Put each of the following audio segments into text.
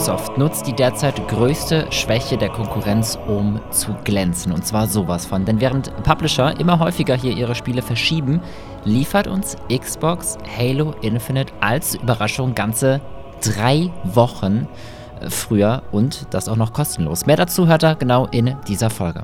Microsoft nutzt die derzeit größte Schwäche der Konkurrenz, um zu glänzen. Und zwar sowas von. Denn während Publisher immer häufiger hier ihre Spiele verschieben, liefert uns Xbox Halo Infinite als Überraschung ganze drei Wochen äh, früher und das auch noch kostenlos. Mehr dazu hört er genau in dieser Folge.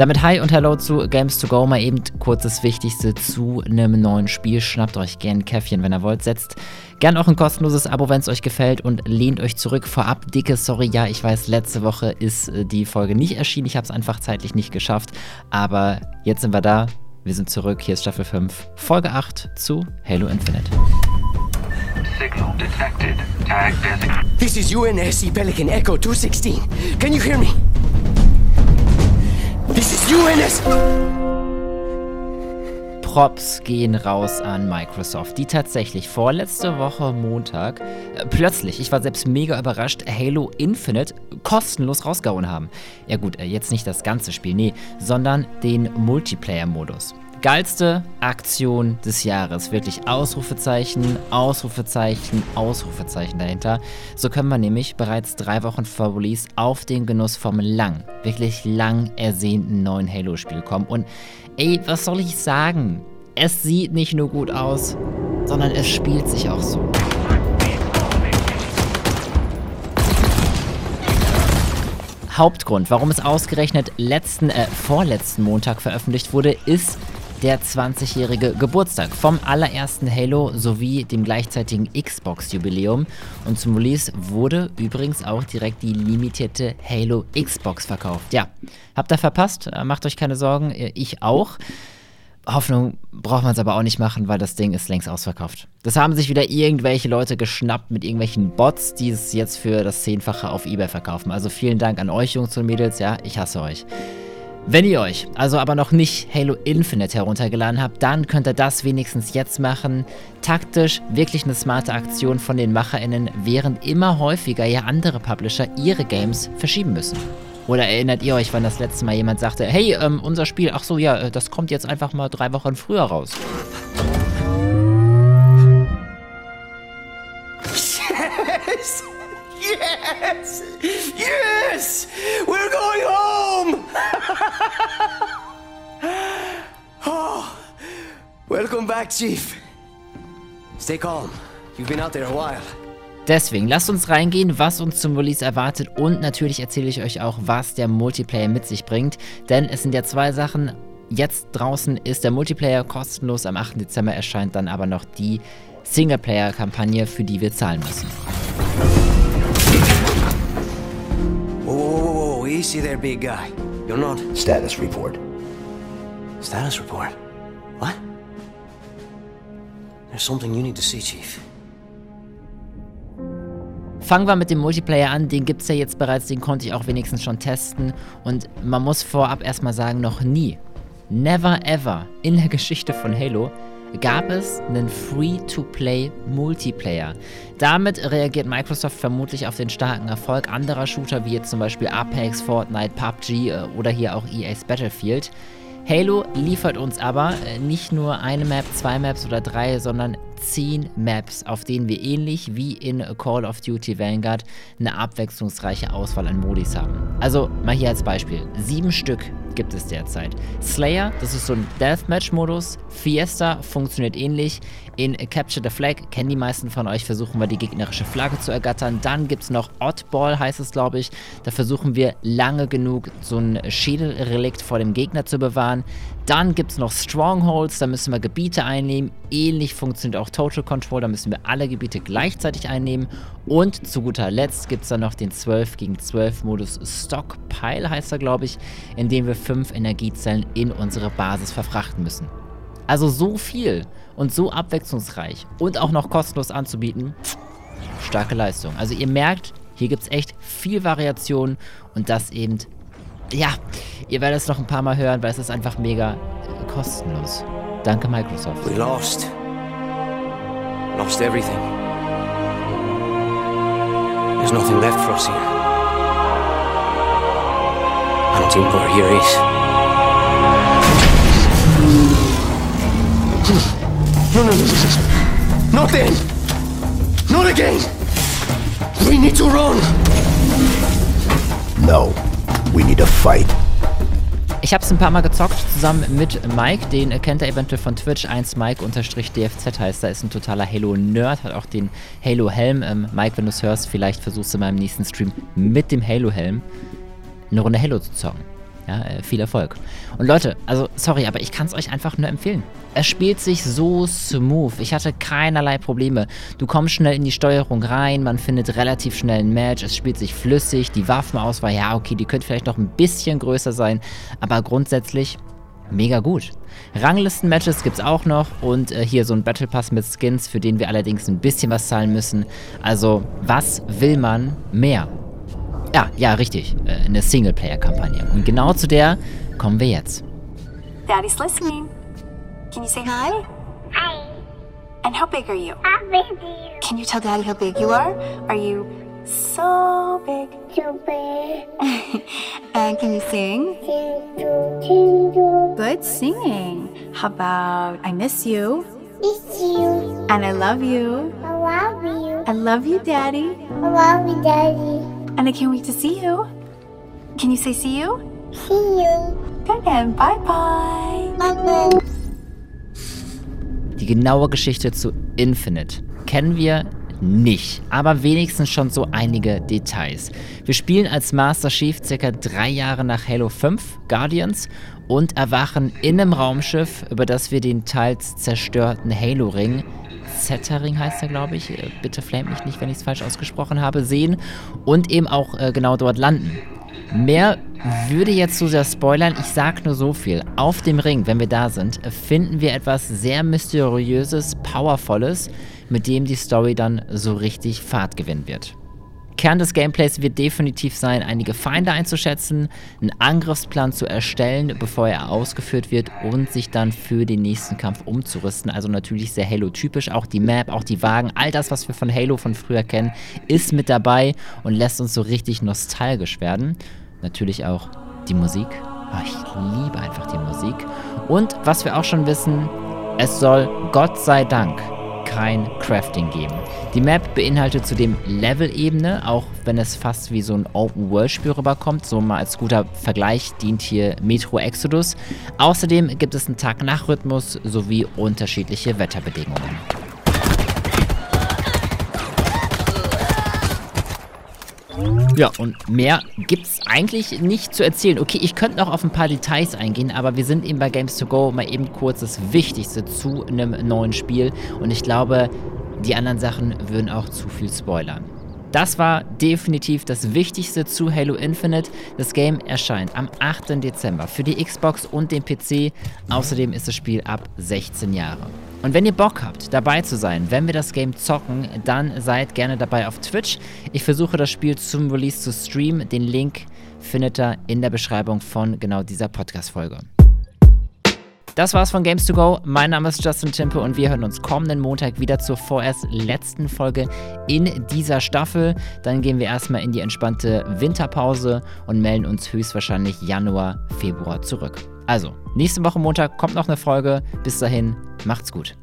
Damit Hi und Hello zu Games to Go. Mal eben kurzes Wichtigste zu einem neuen Spiel. Schnappt euch gern ein Käffchen, wenn ihr wollt. Setzt gern auch ein kostenloses Abo, wenn es euch gefällt und lehnt euch zurück. Vorab dicke Sorry, ja, ich weiß, letzte Woche ist äh, die Folge nicht erschienen. Ich habe es einfach zeitlich nicht geschafft. Aber jetzt sind wir da. Wir sind zurück. Hier ist Staffel 5, Folge 8 zu Halo Infinite. Signal detected. Tag. This is UNSC Pelican Echo 216. Can you hear me? UNS. Props gehen raus an Microsoft, die tatsächlich vorletzte Woche Montag äh, plötzlich, ich war selbst mega überrascht, Halo Infinite kostenlos rausgehauen haben. Ja gut, äh, jetzt nicht das ganze Spiel, nee, sondern den Multiplayer-Modus geilste Aktion des Jahres. Wirklich Ausrufezeichen, Ausrufezeichen, Ausrufezeichen dahinter. So können wir nämlich bereits drei Wochen vor Release auf den Genuss vom lang, wirklich lang ersehnten neuen Halo-Spiel kommen. Und ey, was soll ich sagen? Es sieht nicht nur gut aus, sondern es spielt sich auch so. Hauptgrund, warum es ausgerechnet letzten, äh, vorletzten Montag veröffentlicht wurde, ist, der 20-jährige Geburtstag vom allerersten Halo sowie dem gleichzeitigen Xbox-Jubiläum. Und zum Release wurde übrigens auch direkt die limitierte Halo Xbox verkauft. Ja, habt ihr verpasst? Äh, macht euch keine Sorgen, äh, ich auch. Hoffnung braucht man es aber auch nicht machen, weil das Ding ist längst ausverkauft. Das haben sich wieder irgendwelche Leute geschnappt mit irgendwelchen Bots, die es jetzt für das Zehnfache auf Ebay verkaufen. Also vielen Dank an euch, Jungs und Mädels. Ja, ich hasse euch. Wenn ihr euch also aber noch nicht Halo Infinite heruntergeladen habt, dann könnt ihr das wenigstens jetzt machen. Taktisch wirklich eine smarte Aktion von den MacherInnen, während immer häufiger ja andere Publisher ihre Games verschieben müssen. Oder erinnert ihr euch, wann das letzte Mal jemand sagte, hey, ähm, unser Spiel, ach so, ja, äh, das kommt jetzt einfach mal drei Wochen früher raus. Welcome back, Chief. Stay calm. You've been out there a while. Deswegen lasst uns reingehen, was uns zum Release erwartet und natürlich erzähle ich euch auch, was der Multiplayer mit sich bringt. Denn es sind ja zwei Sachen. Jetzt draußen ist der Multiplayer kostenlos, am 8. Dezember erscheint dann aber noch die Singleplayer-Kampagne, für die wir zahlen müssen. Whoa, whoa, whoa, easy there, big guy. You're not. Status report. Status report? What? There's something you need to see, Chief. Fangen wir mit dem Multiplayer an, den gibt es ja jetzt bereits, den konnte ich auch wenigstens schon testen. Und man muss vorab erstmal sagen, noch nie, never ever in der Geschichte von Halo gab es einen Free-to-Play Multiplayer. Damit reagiert Microsoft vermutlich auf den starken Erfolg anderer Shooter wie jetzt zum Beispiel Apex, Fortnite, PUBG äh, oder hier auch EA's Battlefield. Halo liefert uns aber äh, nicht nur eine Map, zwei Maps oder drei, sondern 10 Maps, auf denen wir ähnlich wie in Call of Duty Vanguard eine abwechslungsreiche Auswahl an Modis haben. Also mal hier als Beispiel. Sieben Stück gibt es derzeit. Slayer, das ist so ein Deathmatch-Modus. Fiesta funktioniert ähnlich. In Capture the Flag kennen die meisten von euch, versuchen wir die gegnerische Flagge zu ergattern. Dann gibt es noch Oddball, heißt es glaube ich. Da versuchen wir lange genug so ein Schädelrelikt vor dem Gegner zu bewahren. Dann gibt es noch Strongholds, da müssen wir Gebiete einnehmen. Ähnlich funktioniert auch Total Control, da müssen wir alle Gebiete gleichzeitig einnehmen. Und zu guter Letzt gibt es dann noch den 12 gegen 12 Modus Stockpile, heißt er glaube ich, in dem wir 5 Energiezellen in unsere Basis verfrachten müssen. Also so viel und so abwechslungsreich und auch noch kostenlos anzubieten, starke Leistung. Also ihr merkt, hier gibt es echt viel Variation und das eben ja, ihr werdet es noch ein paar Mal hören, weil es ist einfach mega äh, kostenlos. Danke, Microsoft. We lost. Lost everything. There's nothing left for us here. I don't think where here is. No, no, no. Not then! Not again! We need to run! No, we need a fight. Ich habe es ein paar Mal gezockt, zusammen mit Mike, den kennt ihr eventuell von Twitch, 1Mike-DFZ heißt, da ist ein totaler Halo-Nerd, hat auch den Halo-Helm. Ähm, Mike, wenn du es hörst, vielleicht versuchst du mal im nächsten Stream mit dem Halo-Helm eine Runde Halo zu zocken. Ja, äh, viel Erfolg. Und Leute, also sorry, aber ich kann es euch einfach nur empfehlen. Es spielt sich so smooth. Ich hatte keinerlei Probleme. Du kommst schnell in die Steuerung rein, man findet relativ schnell ein Match, es spielt sich flüssig, die Waffenauswahl, ja, okay, die könnte vielleicht noch ein bisschen größer sein, aber grundsätzlich mega gut. Ranglisten-Matches gibt es auch noch und äh, hier so ein Battle Pass mit Skins, für den wir allerdings ein bisschen was zahlen müssen. Also, was will man mehr? Ja, ja, richtig. Äh, eine Singleplayer-Kampagne. Und genau zu der kommen wir jetzt. Daddy's listening. Can you say hi? Hi. And how big are you? How big do you Can you tell Daddy how big you are? Are you so big? to be? And can you sing? Good singing. How about I miss you? it's you. And I love you. I love you. I love you, Daddy. I love you, Daddy. And I can't wait to see you. Can you say see you? See you. Good and bye bye. Bye-bye. Die genaue Geschichte zu Infinite kennen wir nicht, aber wenigstens schon so einige Details. Wir spielen als Master Chief circa drei Jahre nach Halo 5 Guardians und erwachen in einem Raumschiff, über das wir den teils zerstörten Halo-Ring Zeta-Ring heißt er, glaube ich. äh, Bitte flame mich nicht, wenn ich es falsch ausgesprochen habe, sehen und eben auch äh, genau dort landen. Mehr würde jetzt zu sehr spoilern. Ich sag nur so viel. Auf dem Ring, wenn wir da sind, finden wir etwas sehr mysteriöses, powervolles, mit dem die Story dann so richtig Fahrt gewinnen wird. Kern des Gameplays wird definitiv sein, einige Feinde einzuschätzen, einen Angriffsplan zu erstellen, bevor er ausgeführt wird und sich dann für den nächsten Kampf umzurüsten. Also natürlich sehr Halo-typisch. Auch die Map, auch die Wagen, all das, was wir von Halo von früher kennen, ist mit dabei und lässt uns so richtig nostalgisch werden. Natürlich auch die Musik. Ah, ich liebe einfach die Musik. Und was wir auch schon wissen, es soll Gott sei Dank kein Crafting geben. Die Map beinhaltet zudem Level-Ebene, auch wenn es fast wie so ein Open-World-Spiel rüberkommt. So mal als guter Vergleich dient hier Metro Exodus. Außerdem gibt es einen Tag-Nacht-Rhythmus sowie unterschiedliche Wetterbedingungen. Ja, und mehr gibt's eigentlich nicht zu erzählen. Okay, ich könnte noch auf ein paar Details eingehen, aber wir sind eben bei Games to Go mal eben kurz das Wichtigste zu einem neuen Spiel. Und ich glaube, die anderen Sachen würden auch zu viel spoilern. Das war definitiv das Wichtigste zu Halo Infinite. Das Game erscheint am 8. Dezember für die Xbox und den PC. Außerdem ist das Spiel ab 16 Jahre. Und wenn ihr Bock habt, dabei zu sein, wenn wir das Game zocken, dann seid gerne dabei auf Twitch. Ich versuche das Spiel zum Release zu streamen. Den Link findet ihr in der Beschreibung von genau dieser Podcast-Folge. Das war's von Games to Go. Mein Name ist Justin Timpe und wir hören uns kommenden Montag wieder zur vorerst letzten Folge in dieser Staffel. Dann gehen wir erstmal in die entspannte Winterpause und melden uns höchstwahrscheinlich Januar, Februar zurück. Also, nächste Woche Montag kommt noch eine Folge. Bis dahin, macht's gut.